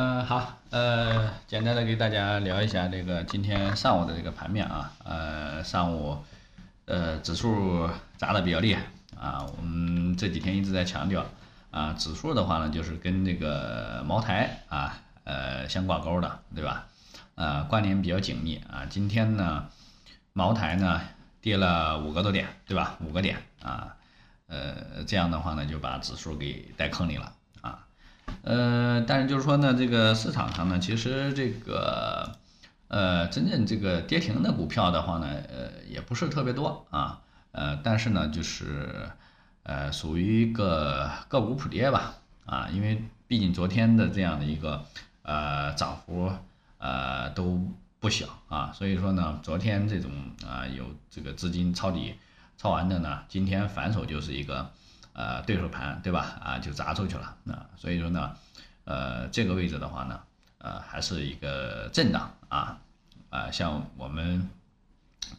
嗯，好，呃，简单的给大家聊一下这个今天上午的这个盘面啊，呃，上午，呃，指数砸的比较厉害啊，我们这几天一直在强调啊，指数的话呢，就是跟这个茅台啊，呃，相挂钩的，对吧？呃，关联比较紧密啊，今天呢，茅台呢跌了五个多点，对吧？五个点啊，呃，这样的话呢，就把指数给带坑里了。呃，但是就是说呢，这个市场上呢，其实这个呃，真正这个跌停的股票的话呢，呃，也不是特别多啊，呃，但是呢，就是呃，属于一个个股普跌吧，啊，因为毕竟昨天的这样的一个呃涨幅呃都不小啊，所以说呢，昨天这种啊有这个资金抄底抄完的呢，今天反手就是一个。呃，对手盘对吧？啊，就砸出去了。那所以说呢，呃，这个位置的话呢，呃，还是一个震荡啊啊，像我们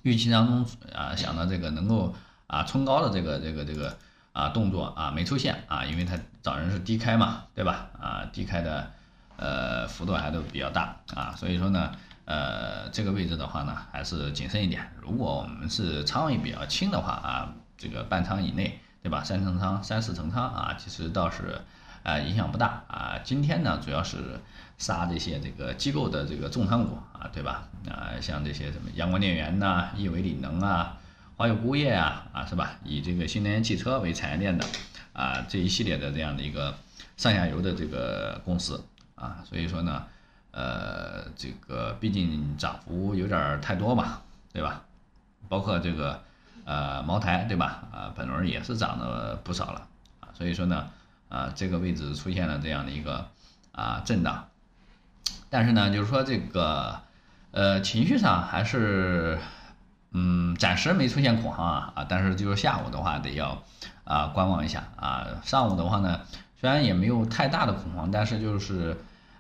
预期当中啊想到这个能够啊冲高的这个这个这个啊动作啊没出现啊，因为它早晨是低开嘛，对吧？啊，低开的呃幅度还都比较大啊，所以说呢，呃，这个位置的话呢，还是谨慎一点。如果我们是仓位比较轻的话啊，这个半仓以内。对吧？三成仓、三四成仓啊，其实倒是，呃，影响不大啊。今天呢，主要是杀这些这个机构的这个重仓股啊，对吧？啊，像这些什么阳光电源呐、亿维锂能啊、华友钴业啊，啊，是吧？以这个新能源汽车为产业链的啊，这一系列的这样的一个上下游的这个公司啊，所以说呢，呃，这个毕竟涨幅有点太多嘛，对吧？包括这个。呃，茅台对吧？啊，本轮也是涨了不少了啊，所以说呢，啊，这个位置出现了这样的一个啊震荡，但是呢，就是说这个呃情绪上还是嗯暂时没出现恐慌啊啊，但是就是下午的话得要啊观望一下啊，上午的话呢虽然也没有太大的恐慌，但是就是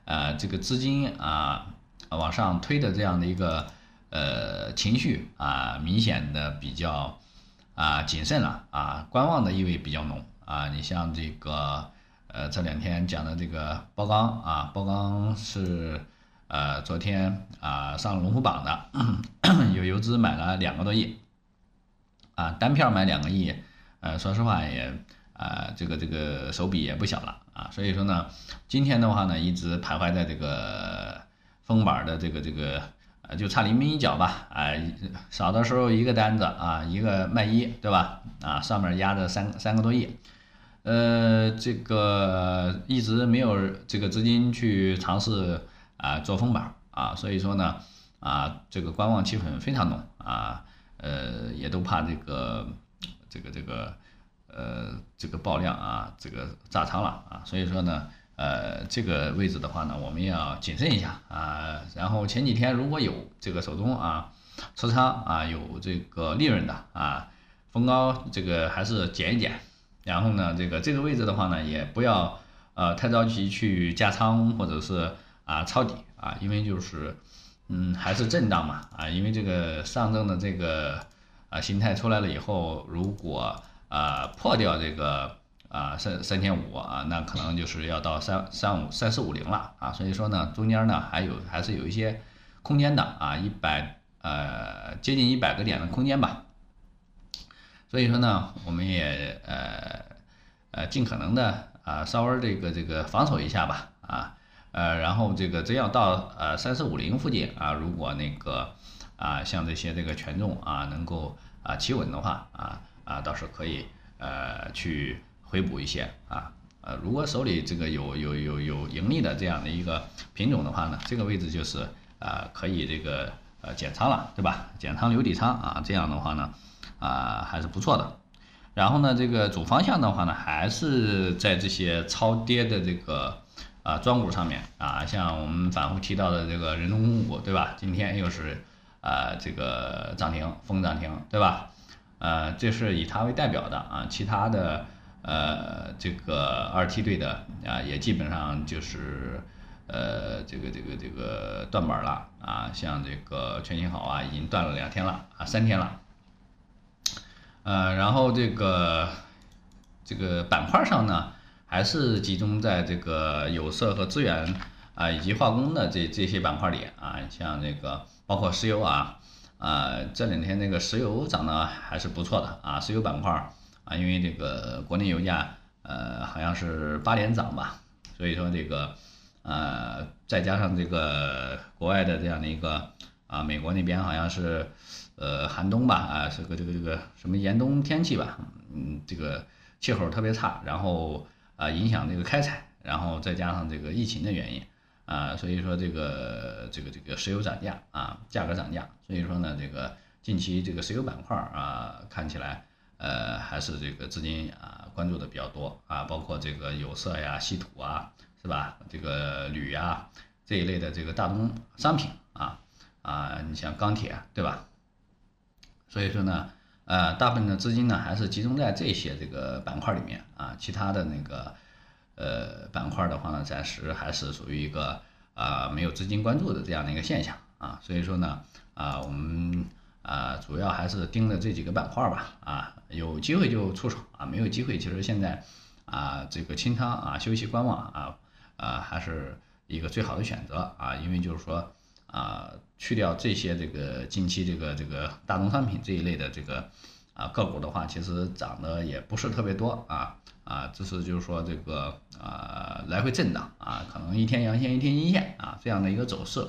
呃这个资金啊往上推的这样的一个。呃，情绪啊，明显的比较啊谨慎了啊，观望的意味比较浓啊。你像这个呃这两天讲的这个包钢啊，包钢是呃昨天啊上龙虎榜的，有游资买了两个多亿啊，单票买两个亿，呃，说实话也啊这个这个手笔也不小了啊。所以说呢，今天的话呢，一直徘徊在这个封板的这个这个。啊就差临门一脚吧，啊，少的时候一个单子啊，一个卖一，对吧？啊，上面压着三三个多亿，呃，这个一直没有这个资金去尝试啊做封板啊，所以说呢，啊，这个观望气氛非常浓啊，呃，也都怕这个这个这个呃这个爆量啊，这个炸仓了啊，所以说呢。呃，这个位置的话呢，我们要谨慎一下啊。然后前几天如果有这个手中啊持仓啊有这个利润的啊，逢高这个还是减一减。然后呢，这个这个位置的话呢，也不要呃太着急去加仓或者是啊抄底啊，因为就是嗯还是震荡嘛啊，因为这个上证的这个啊形态出来了以后，如果啊破掉这个。啊，三三千五啊，那可能就是要到三三五三四五零了啊，所以说呢，中间呢还有还是有一些空间的啊，一百呃接近一百个点的空间吧。所以说呢，我们也呃呃尽可能的啊稍微这个这个防守一下吧啊呃，然后这个真要到呃三四五零附近啊，如果那个啊像这些这个权重啊能够啊企稳的话啊啊倒是可以呃去。回补一些啊，呃，如果手里这个有有有有盈利的这样的一个品种的话呢，这个位置就是啊可以这个呃减仓了，对吧？减仓留底仓啊，这样的话呢啊还是不错的。然后呢，这个主方向的话呢，还是在这些超跌的这个啊庄股上面啊，像我们反复提到的这个人工控股，对吧？今天又是啊这个涨停封涨停，对吧？呃，这是以它为代表的啊，其他的。呃，这个二梯队的啊，也基本上就是呃，这个这个这个断板了啊，像这个全新好啊，已经断了两天了啊，三天了。呃，然后这个这个板块上呢，还是集中在这个有色和资源啊，以及化工的这这些板块里啊，像这个包括石油啊，啊这两天那个石油涨得还是不错的啊，石油板块啊，因为这个国内油价呃好像是八连涨吧，所以说这个呃再加上这个国外的这样的一个啊，美国那边好像是呃寒冬吧啊，是个这个这个什么严冬天气吧，嗯，这个气候特别差，然后啊影响这个开采。然后再加上这个疫情的原因啊，所以说这个这个这个石油涨价啊，价格涨价，所以说呢，这个近期这个石油板块啊，看起来呃还是这个资金啊关注的比较多啊，包括这个有色呀、稀土啊，是吧？这个铝呀这一类的这个大宗商品啊啊，你像钢铁对吧？所以说呢，呃，大部分的资金呢还是集中在这些这个板块里面啊，其他的那个。呃，板块的话呢，暂时还是属于一个啊没有资金关注的这样的一个现象啊，所以说呢啊，我们啊主要还是盯着这几个板块吧啊，有机会就出手啊，没有机会其实现在啊这个清仓啊休息观望啊啊还是一个最好的选择啊，因为就是说啊去掉这些这个近期这个这个大宗商品这一类的这个啊个股的话，其实涨的也不是特别多啊。啊，只是就是说这个啊来回震荡啊，可能一天阳线一天阴线啊这样的一个走势，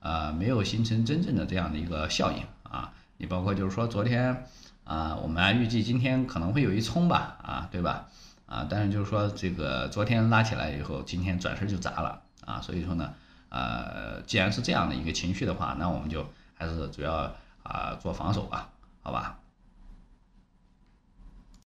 啊没有形成真正的这样的一个效应啊。你包括就是说昨天啊，我们预计今天可能会有一冲吧啊，对吧？啊，但是就是说这个昨天拉起来以后，今天转身就砸了啊，所以说呢，呃，既然是这样的一个情绪的话，那我们就还是主要啊做防守吧，好吧？